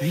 Mi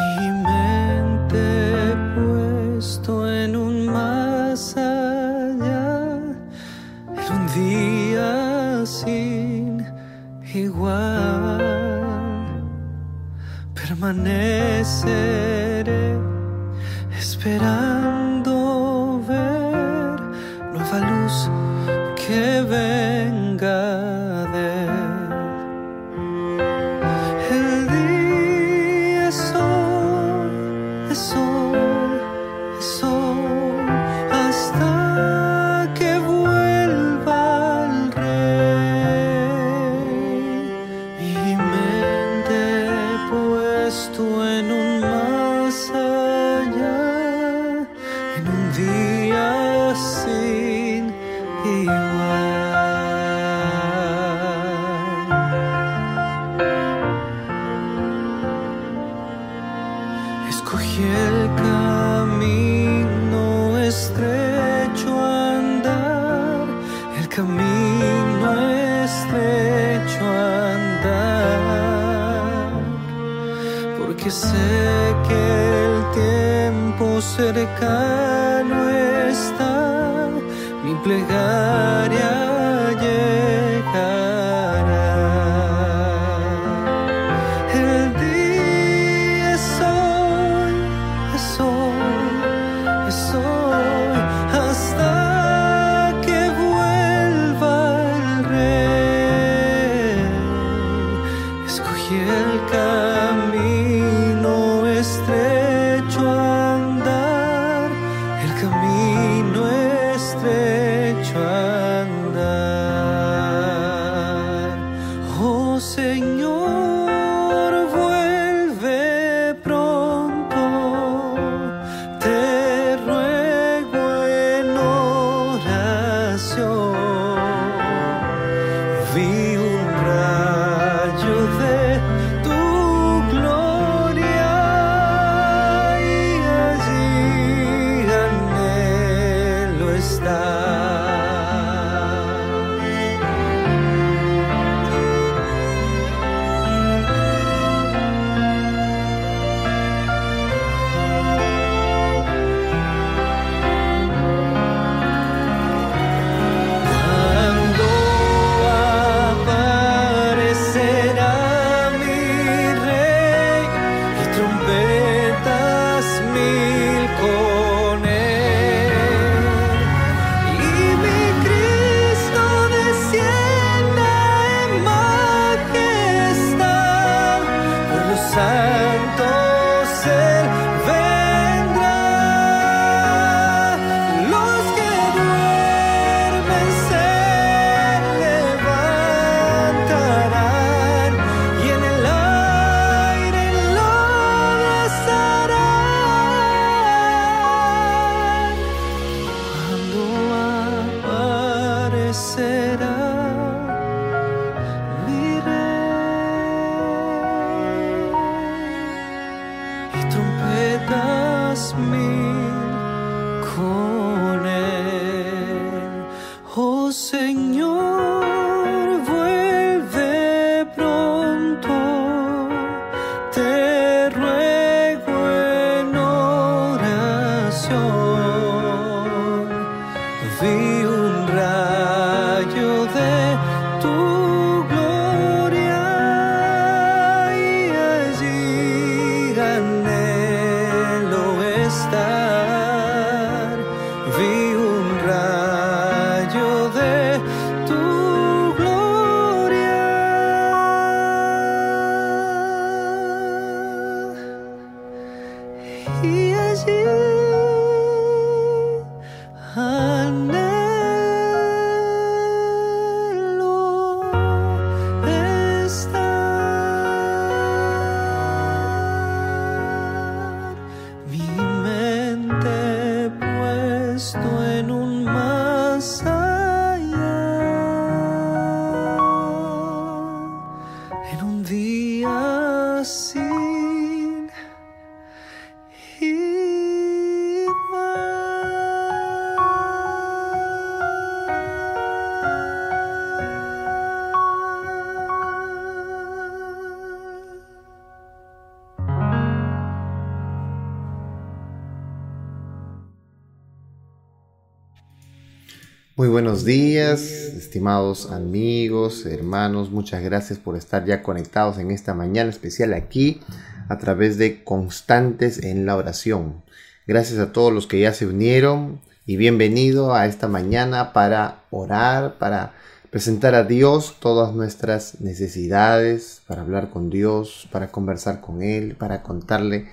Muy buenos días, estimados amigos, hermanos, muchas gracias por estar ya conectados en esta mañana especial aquí a través de Constantes en la Oración. Gracias a todos los que ya se unieron y bienvenido a esta mañana para orar, para presentar a Dios todas nuestras necesidades, para hablar con Dios, para conversar con Él, para contarle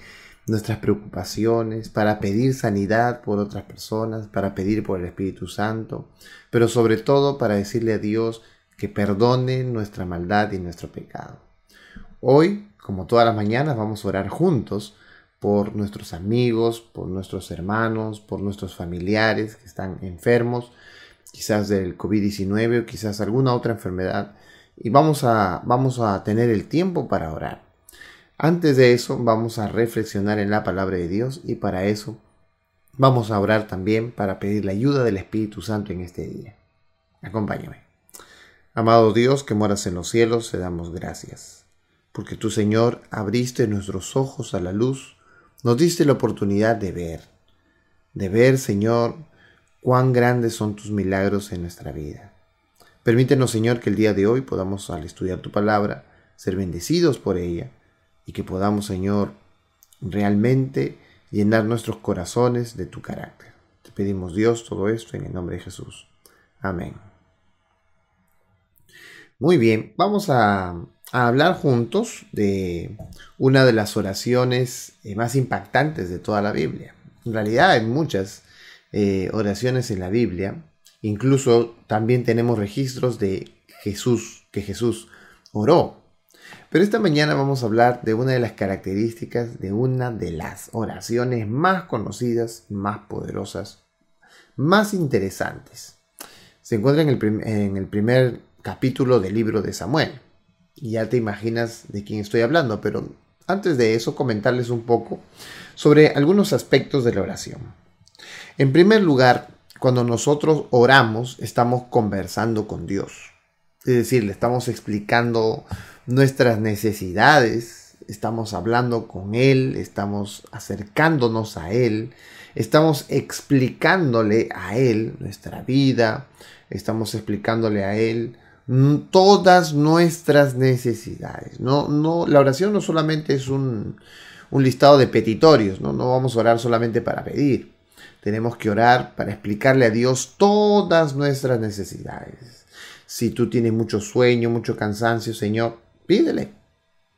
nuestras preocupaciones, para pedir sanidad por otras personas, para pedir por el Espíritu Santo, pero sobre todo para decirle a Dios que perdone nuestra maldad y nuestro pecado. Hoy, como todas las mañanas, vamos a orar juntos por nuestros amigos, por nuestros hermanos, por nuestros familiares que están enfermos, quizás del COVID-19 o quizás alguna otra enfermedad. Y vamos a, vamos a tener el tiempo para orar. Antes de eso vamos a reflexionar en la palabra de Dios y para eso vamos a orar también para pedir la ayuda del Espíritu Santo en este día. Acompáñame. Amado Dios que moras en los cielos, te damos gracias, porque tu Señor abriste nuestros ojos a la luz, nos diste la oportunidad de ver, de ver, Señor, cuán grandes son tus milagros en nuestra vida. Permítenos, Señor, que el día de hoy podamos, al estudiar tu palabra, ser bendecidos por ella y que podamos, Señor, realmente llenar nuestros corazones de tu carácter. Te pedimos, Dios, todo esto en el nombre de Jesús. Amén. Muy bien, vamos a, hablar juntos de una de las oraciones eh, más impactantes de toda la Biblia. En realidad hay muchas eh, oraciones en la Biblia. Incluso también tenemos registros de Jesús, que Jesús oró. Pero esta mañana vamos a hablar de una de las características de una de las oraciones más conocidas, más poderosas, más interesantes. Se encuentra en el, primer capítulo del libro de Samuel. Y ya te imaginas de quién estoy hablando, pero antes de eso comentarles un poco sobre algunos aspectos de la oración. En primer lugar, cuando nosotros oramos, estamos conversando con Dios. Es decir, le estamos explicando nuestras necesidades, estamos hablando con Él, estamos acercándonos a Él, estamos explicándole a Él nuestra vida, estamos explicándole a Él todas nuestras necesidades. No, no, la oración no solamente es un, listado de petitorios, ¿no? no vamos a orar solamente para pedir. Tenemos que orar para explicarle a Dios todas nuestras necesidades. Si tú tienes mucho sueño, mucho cansancio, Señor, pídele.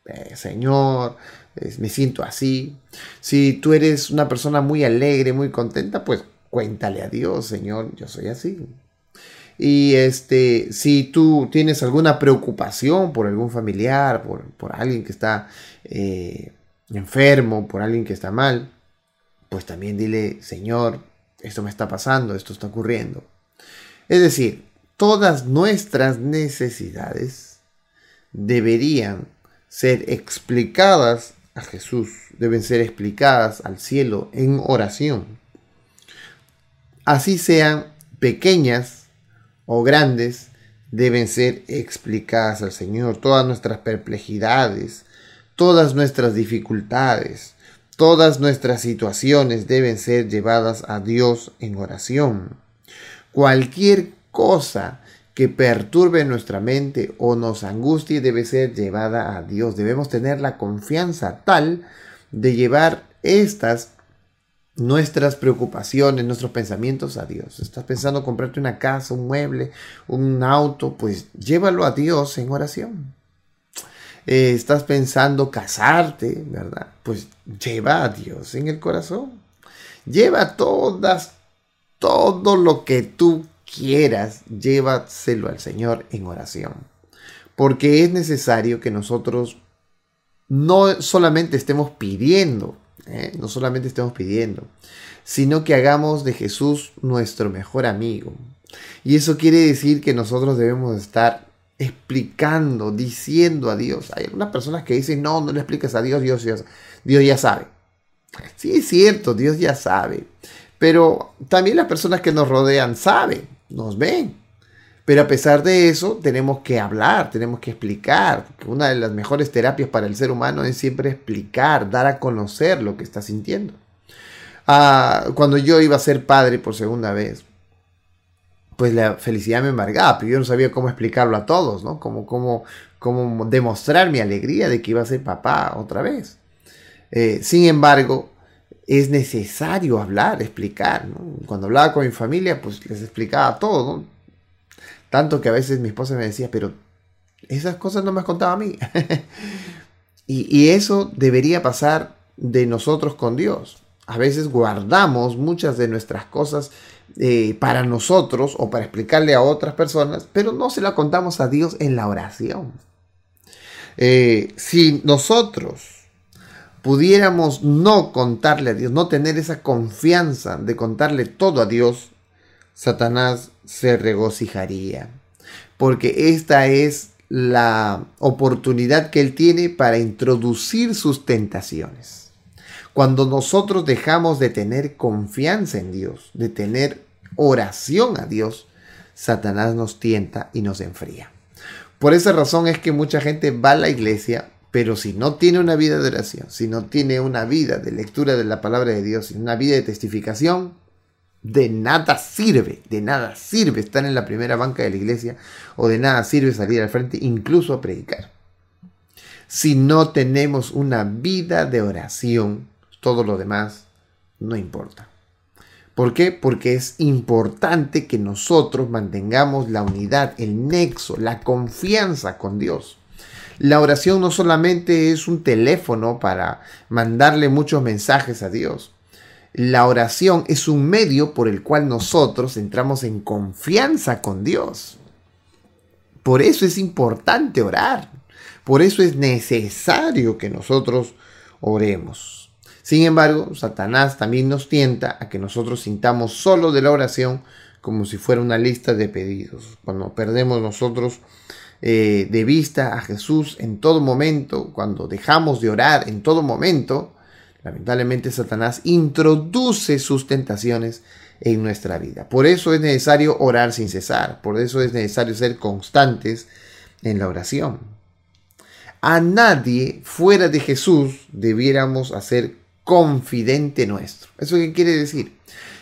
Eh, señor, me siento así. Si tú eres una persona muy alegre, muy contenta, pues cuéntale a Dios, Señor, yo soy así. Y este, si tú tienes alguna preocupación por algún familiar, por, alguien que está eh, enfermo, por alguien que está mal, pues también dile, Señor, esto me está pasando, esto está ocurriendo. Es decir, todas nuestras necesidades deberían ser explicadas a Jesús, deben ser explicadas al cielo en oración. Así sean pequeñas o grandes, deben ser explicadas al Señor. Todas nuestras perplejidades, todas nuestras dificultades, todas nuestras situaciones deben ser llevadas a Dios en oración. Cualquier cosa que perturbe nuestra mente o nos angustie debe ser llevada a Dios. Debemos tener la confianza tal de llevar estas nuestras preocupaciones, nuestros pensamientos a Dios. Estás pensando comprarte una casa, un mueble, un auto, pues llévalo a Dios en oración. Eh, estás pensando casarte, ¿verdad? Pues lleva a Dios en el corazón. Lleva todas, todo lo que tú quieras, llévaselo al Señor en oración. Porque es necesario que nosotros no solamente estemos pidiendo, ¿eh? no solamente estemos pidiendo, sino que hagamos de Jesús nuestro mejor amigo. Y eso quiere decir que nosotros debemos estar explicando, diciendo a Dios. Hay algunas personas que dicen, no, no le expliques a Dios, Dios, Dios, Dios ya sabe. Sí, es cierto, Dios ya sabe. Pero también las personas que nos rodean saben nos ven. Pero a pesar de eso, tenemos que hablar, tenemos que explicar. Una de las mejores terapias para el ser humano es siempre explicar, dar a conocer lo que está sintiendo. Ah, cuando yo iba a ser padre por segunda vez, pues la felicidad me embargaba, pero yo no sabía cómo explicarlo a todos, ¿no? Cómo, cómo, cómo demostrar mi alegría de que iba a ser papá otra vez. Eh, sin embargo, es necesario hablar, explicar. Cuando hablaba con mi familia, pues les explicaba todo. Tanto que a veces mi esposa me decía, pero esas cosas no me has contado a mí. y, eso debería pasar de nosotros con Dios. A veces guardamos muchas de nuestras cosas eh, para nosotros o para explicarle a otras personas, pero no se la contamos a Dios en la oración. Eh, si nosotros pudiéramos no contarle a Dios, no tener esa confianza de contarle todo a Dios, Satanás se regocijaría. Porque esta es la oportunidad que él tiene para introducir sus tentaciones. Cuando nosotros dejamos de tener confianza en Dios, de tener oración a Dios, Satanás nos tienta y nos enfría. Por esa razón es que mucha gente va a la iglesia, pero si no tiene una vida de oración, si no tiene una vida de lectura de la palabra de Dios, una vida de testificación, de nada sirve, de nada sirve estar en la primera banca de la iglesia o de nada sirve salir al frente, incluso a predicar. Si no tenemos una vida de oración, todo lo demás no importa. ¿Por qué? Porque es importante que nosotros mantengamos la unidad, el nexo, la confianza con Dios. La oración no solamente es un teléfono para mandarle muchos mensajes a Dios. La oración es un medio por el cual nosotros entramos en confianza con Dios. Por eso es importante orar. Por eso es necesario que nosotros oremos. Sin embargo, Satanás también nos tienta a que nosotros sintamos solo de la oración como si fuera una lista de pedidos. Cuando perdemos nosotros eh, de vista a Jesús en todo momento, cuando dejamos de orar en todo momento, lamentablemente Satanás introduce sus tentaciones en nuestra vida. Por eso es necesario orar sin cesar, por eso es necesario ser constantes en la oración. A nadie fuera de Jesús debiéramos hacer confidente nuestro. ¿Eso qué quiere decir?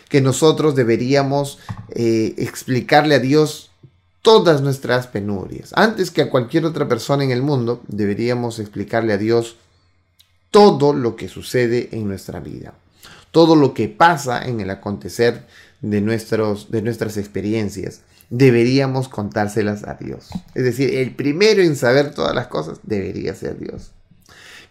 Que nosotros deberíamos eh, explicarle a Dios todas nuestras penurias. Antes que a cualquier otra persona en el mundo, deberíamos explicarle a Dios todo lo que sucede en nuestra vida. Todo lo que pasa en el acontecer de, nuestros, de nuestras experiencias. Deberíamos contárselas a Dios. Es decir, el primero en saber todas las cosas debería ser Dios.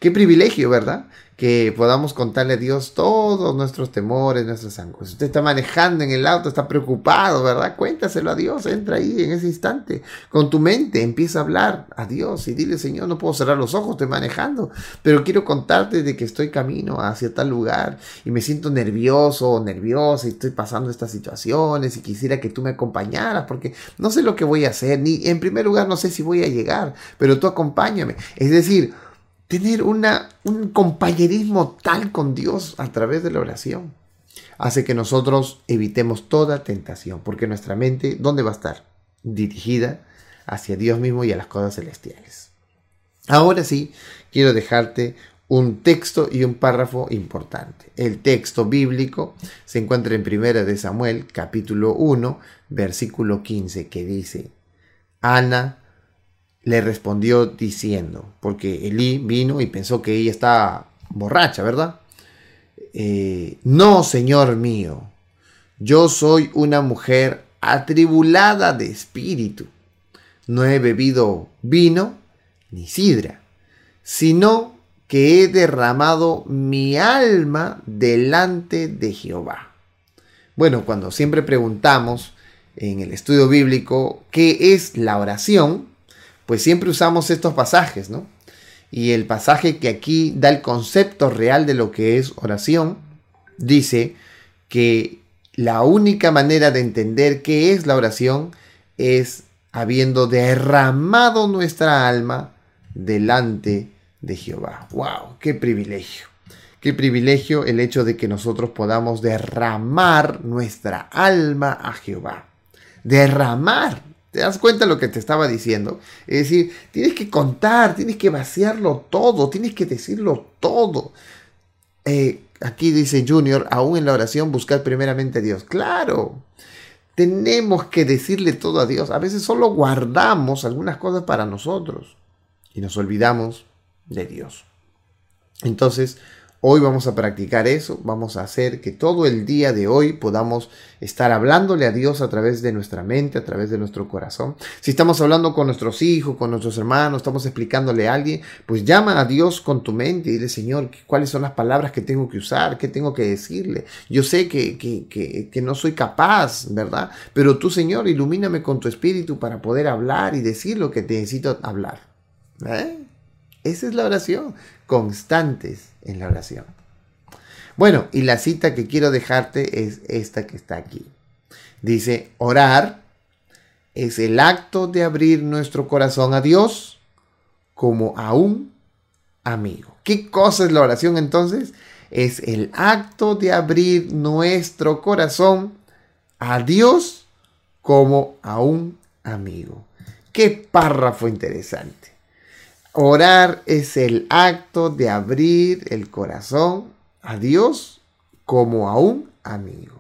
Qué privilegio, ¿verdad? que podamos contarle a Dios todos nuestros temores, nuestras angustias. Usted está manejando en el auto, está preocupado, ¿verdad? Cuéntaselo a Dios, entra ahí en ese instante. Con tu mente empieza a hablar a Dios y dile, Señor, no puedo cerrar los ojos, estoy manejando, pero quiero contarte de que estoy camino hacia tal lugar y me siento nervioso o nerviosa y estoy pasando estas situaciones y quisiera que tú me acompañaras porque no sé lo que voy a hacer, ni en primer lugar no sé si voy a llegar, pero tú acompáñame. Es decir, tener un compañerismo tal con Dios a través de la oración hace que nosotros evitemos toda tentación, porque nuestra mente, ¿dónde va a estar? Dirigida hacia Dios mismo y a las cosas celestiales. Ahora sí, quiero dejarte un texto y un párrafo importante. El texto bíblico se encuentra en Primera de Samuel, capítulo 1, versículo 15, que dice, Ana le respondió diciendo, porque Elí vino y pensó que ella estaba borracha, ¿verdad? Eh, no, Señor mío, yo soy una mujer atribulada de espíritu. No he bebido vino ni sidra, sino que he derramado mi alma delante de Jehová. Bueno, cuando siempre preguntamos en el estudio bíblico qué es la oración, pues siempre usamos estos pasajes, ¿no? Y el pasaje que aquí da el concepto real de lo que es oración, dice que la única manera de entender qué es la oración es habiendo derramado nuestra alma delante de Jehová. ¡Wow! ¡Qué privilegio! Qué privilegio el hecho de que nosotros podamos derramar nuestra alma a Jehová. Derramar ¿Te das cuenta de lo que te estaba diciendo? Es decir, tienes que contar, tienes que vaciarlo todo, tienes que decirlo todo. Eh, aquí dice Junior, aún en la oración buscar primeramente a Dios. Claro, Tenemos que decirle todo a Dios. A veces solo guardamos algunas cosas para nosotros y nos olvidamos de Dios. Entonces, Hoy vamos a practicar eso, vamos a hacer que todo el día de hoy podamos estar hablándole a Dios a través de nuestra mente, a través de nuestro corazón. Si estamos hablando con nuestros hijos, con nuestros hermanos, estamos explicándole a alguien, pues llama a Dios con tu mente y dile, Señor, ¿cuáles son las palabras que tengo que usar? ¿Qué tengo que decirle? Yo sé que, que, no soy capaz, ¿verdad? Pero tú, Señor, ilumíname con tu espíritu para poder hablar y decir lo que necesito hablar. ¿Eh? Esa es la oración, constantes en la oración. Bueno, y la cita que quiero dejarte es esta que está aquí. Dice, orar es el acto de abrir nuestro corazón a Dios como a un amigo. ¿Qué cosa es la oración entonces? Es el acto de abrir nuestro corazón a Dios como a un amigo. Qué párrafo interesante. Orar es el acto de abrir el corazón a Dios como a un amigo.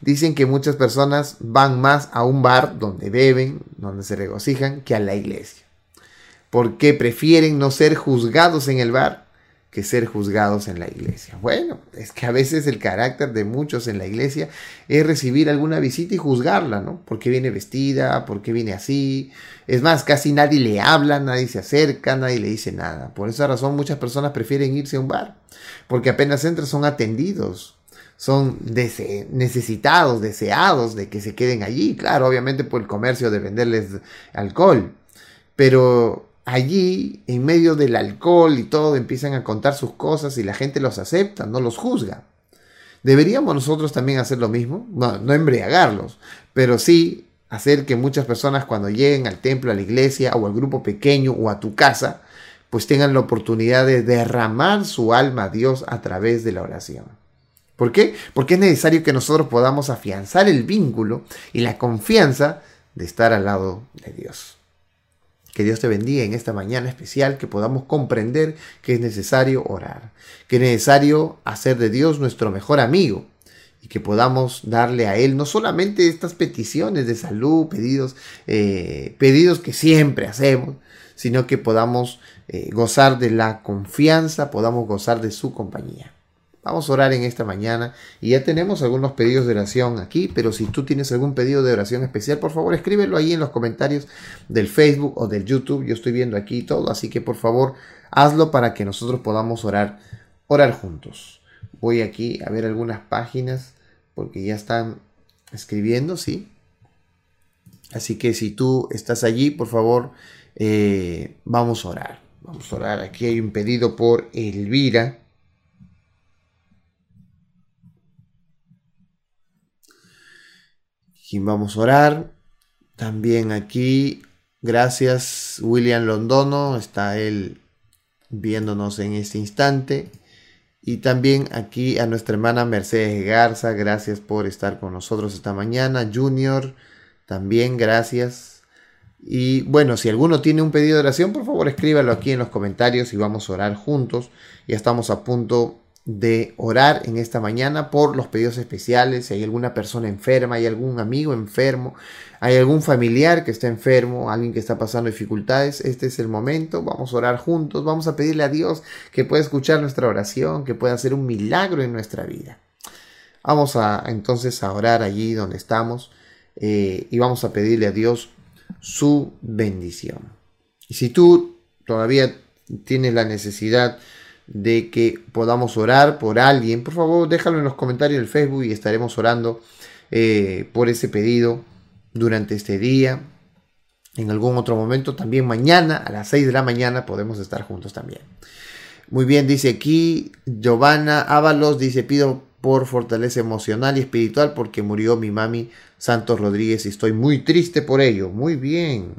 Dicen que muchas personas van más a un bar donde beben, donde se regocijan, que a la iglesia. Porque prefieren no ser juzgados en el bar que ser juzgados en la iglesia. Bueno, es que a veces el carácter de muchos en la iglesia es recibir alguna visita y juzgarla, ¿no? ¿Por qué viene vestida? ¿Por qué viene así? Es más, casi nadie le habla, nadie se acerca, nadie le dice nada. Por esa razón muchas personas prefieren irse a un bar, porque apenas entran son atendidos, son necesitados, deseados de que se queden allí, claro, obviamente por el comercio de venderles alcohol, pero allí, en medio del alcohol y todo, empiezan a contar sus cosas y la gente los acepta, no los juzga. ¿Deberíamos nosotros también hacer lo mismo? No, no embriagarlos, pero sí hacer que muchas personas cuando lleguen al templo, a la iglesia o al grupo pequeño o a tu casa, pues tengan la oportunidad de derramar su alma a Dios a través de la oración. ¿Por qué? Porque es necesario que nosotros podamos afianzar el vínculo y la confianza de estar al lado de Dios. Que Dios te bendiga en esta mañana especial, que podamos comprender que es necesario orar, que es necesario hacer de Dios nuestro mejor amigo y que podamos darle a Él no solamente estas peticiones de salud, pedidos, eh, pedidos que siempre hacemos, sino que podamos eh, gozar de la confianza, podamos gozar de su compañía. Vamos a orar en esta mañana y ya tenemos algunos pedidos de oración aquí, pero si tú tienes algún pedido de oración especial, por favor escríbelo ahí en los comentarios del Facebook o del YouTube. Yo estoy viendo aquí todo, así que por favor hazlo para que nosotros podamos orar, orar juntos. Voy aquí a ver algunas páginas porque ya están escribiendo, ¿sí? Así que si tú estás allí, por favor, eh, vamos a orar. Vamos a orar. Aquí hay un pedido por Elvira. Vamos a orar. También aquí, gracias William Londono, está él viéndonos en este instante. Y también aquí a nuestra hermana Mercedes Garza, gracias por estar con nosotros esta mañana. Junior, también gracias. Y bueno, si alguno tiene un pedido de oración, por favor escríbalo aquí en los comentarios y vamos a orar juntos. Ya estamos a punto de orar en esta mañana por los pedidos especiales, si hay alguna persona enferma, hay algún amigo enfermo, hay algún familiar que está enfermo, alguien que está pasando dificultades, este es el momento, vamos a orar juntos, vamos a pedirle a Dios que pueda escuchar nuestra oración, que pueda hacer un milagro en nuestra vida. Vamos a entonces a orar allí donde estamos eh, y vamos a pedirle a Dios su bendición. Y si tú todavía tienes la necesidad de que podamos orar por alguien, por favor déjalo en los comentarios del Facebook y estaremos orando eh, por ese pedido durante este día. En algún otro momento, también mañana a las 6 de la mañana podemos estar juntos también. Muy bien, dice aquí Giovanna Ábalos, dice pido por fortaleza emocional y espiritual porque murió mi mami Santos Rodríguez y estoy muy triste por ello. Muy bien.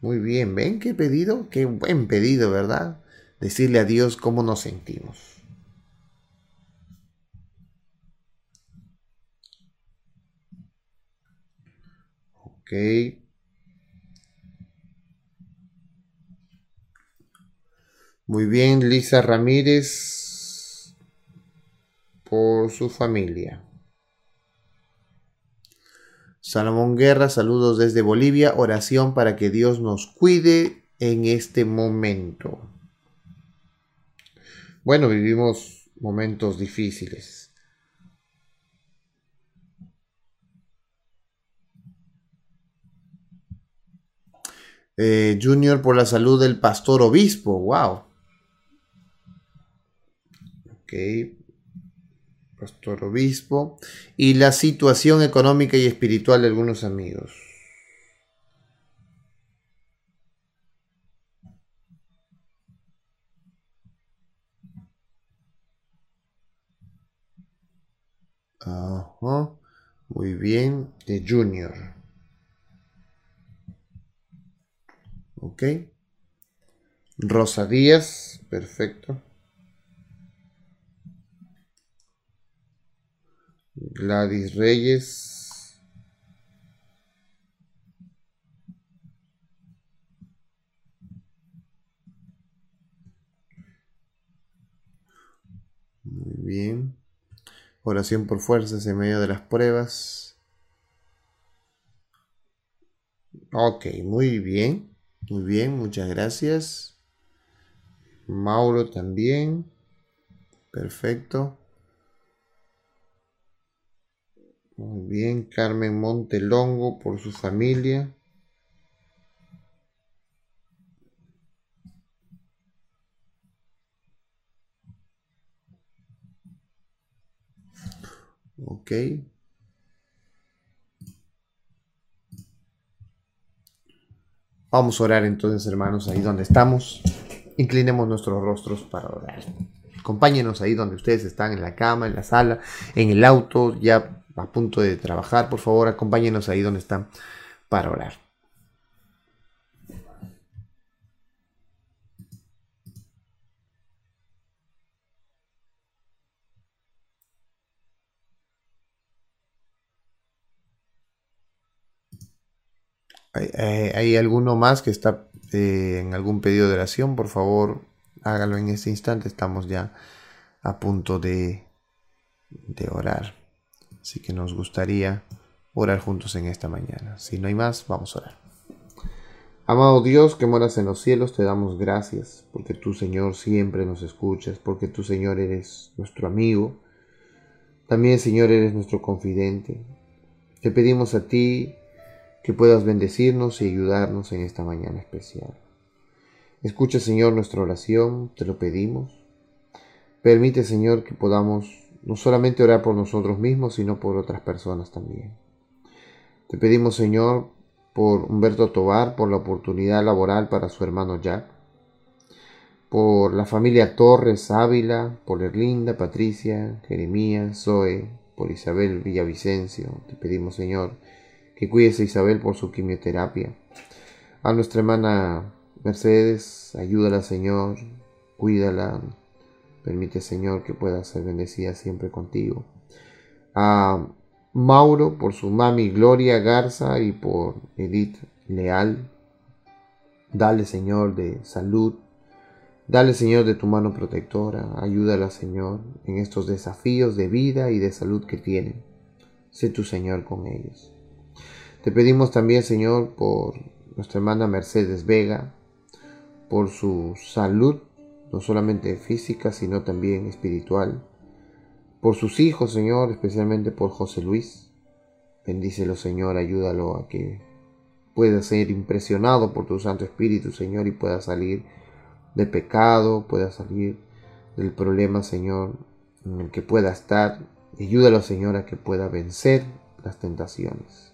Muy bien, ven qué pedido, qué buen pedido, ¿verdad? Decirle a Dios cómo nos sentimos. Ok. Muy bien, Lisa Ramírez, por su familia. Salomón Guerra, saludos desde Bolivia, oración para que Dios nos cuide en este momento. Bueno, vivimos momentos difíciles. Eh, junior por la salud del pastor obispo, wow. Ok, pastor obispo. Y la situación económica y espiritual de algunos amigos. Muy bien. De Junior. Ok. Rosa Díaz. Perfecto. Gladys Reyes. Muy bien. Oración por fuerzas en medio de las pruebas. Ok, muy bien. Muy bien, muchas gracias. Mauro también. Perfecto. Muy bien, Carmen Montelongo por su familia. Ok. Vamos a orar entonces, hermanos, ahí donde estamos. Inclinemos nuestros rostros para orar. Acompáñenos ahí donde ustedes están, en la cama, en la sala, en el auto, ya a punto de trabajar, por favor, acompáñenos ahí donde están para orar. ¿Hay, alguno más que está eh, en algún pedido de oración? Por favor, hágalo en este instante. Estamos ya a punto de, de orar. Así que nos gustaría orar juntos en esta mañana. Si no hay más, vamos a orar. Amado Dios que moras en los cielos, te damos gracias porque tú, Señor, siempre nos escuchas, porque tú, Señor, eres nuestro amigo. También, Señor, eres nuestro confidente. Te pedimos a ti que puedas bendecirnos y ayudarnos en esta mañana especial. Escucha, Señor, nuestra oración, te lo pedimos. Permite, Señor, que podamos no solamente orar por nosotros mismos, sino por otras personas también. Te pedimos, Señor, por Humberto Tobar, por la oportunidad laboral para su hermano Jack, por la familia Torres Ávila, por Erlinda, Patricia, Jeremías, Zoe, por Isabel Villavicencio. Te pedimos, Señor, que cuides a Isabel por su quimioterapia. A nuestra hermana Mercedes, ayúdala, Señor, cuídala, Permite, Señor, que pueda ser bendecida siempre contigo. A Mauro por su mami Gloria Garza y por Edith Leal. Dale, Señor, de salud. Dale, Señor, de tu mano protectora. Ayúdala, Señor, en estos desafíos de vida y de salud que tienen. Sé tu Señor con ellos. Te pedimos también, Señor, por nuestra hermana Mercedes Vega, por su salud no solamente física, sino también espiritual. Por sus hijos, Señor, especialmente por José Luis. Bendícelo, Señor, ayúdalo a que pueda ser impresionado por tu Santo Espíritu, Señor, y pueda salir del pecado, pueda salir del problema, Señor, en el que pueda estar. Ayúdalo, Señor, a que pueda vencer las tentaciones.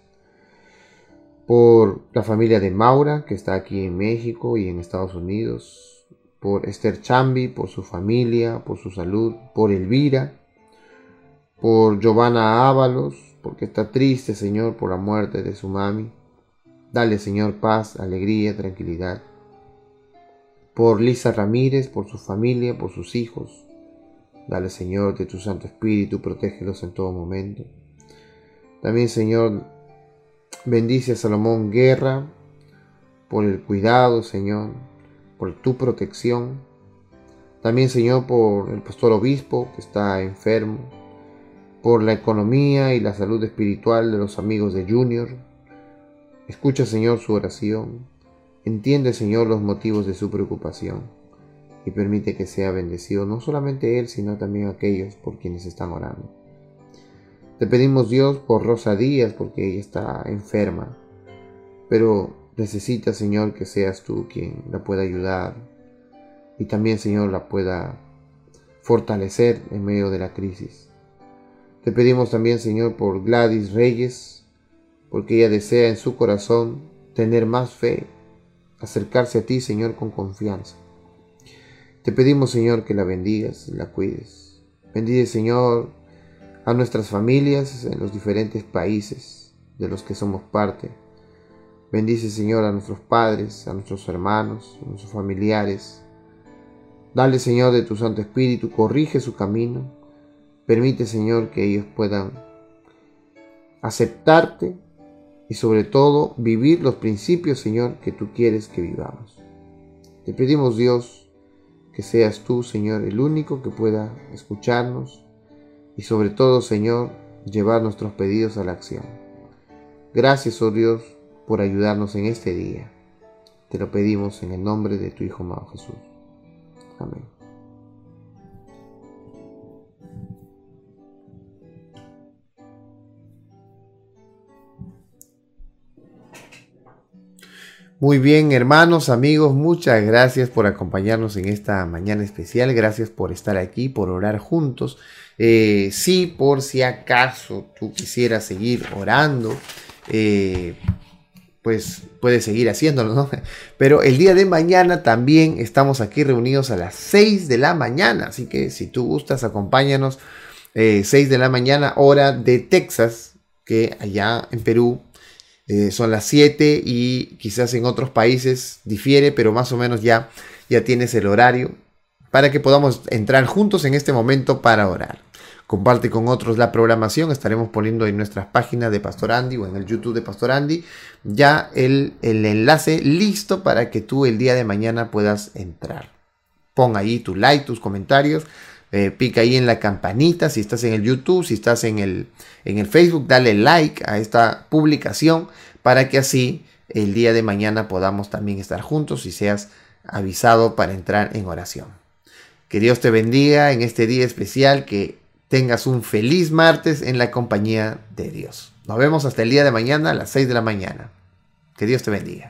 Por la familia de Maura, que está aquí en México y en Estados Unidos, por Esther Chambi, por su familia, por su salud, por Elvira, por Giovanna Ábalos, porque está triste, Señor, por la muerte de su mami. Dale, Señor, paz, alegría, tranquilidad. Por Lisa Ramírez, por su familia, por sus hijos. Dale, Señor, de tu Santo Espíritu, protégelos en todo momento. También, Señor, bendice a Salomón Guerra por el cuidado, Señor, por tu protección. También, Señor, por el pastor obispo que está enfermo. por la economía y la salud espiritual de los amigos de Junior. Escucha, Señor, su oración. Entiende, Señor, los motivos de su preocupación y permite que sea bendecido no solamente él, sino también aquellos por quienes están orando. Te pedimos, Dios, por Rosa Díaz, porque ella está enferma, pero necesita, Señor, que seas tú quien la pueda ayudar y también, Señor, la pueda fortalecer en medio de la crisis. Te pedimos también, Señor, por Gladys Reyes, porque ella desea en su corazón tener más fe, acercarse a ti, Señor, con confianza. Te pedimos, Señor, que la bendigas y la cuides. Bendice, Señor, a nuestras familias en los diferentes países de los que somos parte. Bendice, Señor, a nuestros padres, a nuestros hermanos, a nuestros familiares. Dale, Señor, de tu Santo Espíritu, corrige su camino. Permite, Señor, que ellos puedan aceptarte y sobre todo vivir los principios, Señor, que tú quieres que vivamos. Te pedimos, Dios, que seas tú, Señor, el único que pueda escucharnos y sobre todo, Señor, llevar nuestros pedidos a la acción. Gracias, oh Dios, por ayudarnos en este día. Te lo pedimos en el nombre de tu Hijo amado Jesús. Amén. Muy bien, hermanos, amigos, muchas gracias por acompañarnos en esta mañana especial. Gracias por estar aquí, por orar juntos. Eh, si por si acaso tú quisieras seguir orando, eh, pues puedes seguir haciéndolo, ¿no? Pero el día de mañana también estamos aquí reunidos a las 6 de la mañana, así que si tú gustas, acompáñanos. 6 eh, de la mañana, hora de Texas, que allá en Perú son las 7 y quizás en otros países difiere, pero más o menos ya, ya tienes el horario para que podamos entrar juntos en este momento para orar. Comparte con otros la programación, estaremos poniendo en nuestras páginas de Pastor Andy o en el YouTube de Pastor Andy ya el, enlace listo para que tú el día de mañana puedas entrar. Pon ahí tu like, tus comentarios, eh, pica ahí en la campanita si estás en el YouTube, si estás en el, en el Facebook, dale like a esta publicación para que así el día de mañana podamos también estar juntos y seas avisado para entrar en oración. Que Dios te bendiga en este día especial, que tengas un feliz martes en la compañía de Dios. Nos vemos hasta el día de mañana a las 6 de la mañana. Que Dios te bendiga.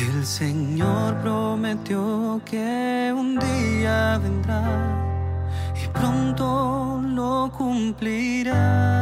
El Señor prometió que un día vendrá y pronto lo cumplirá.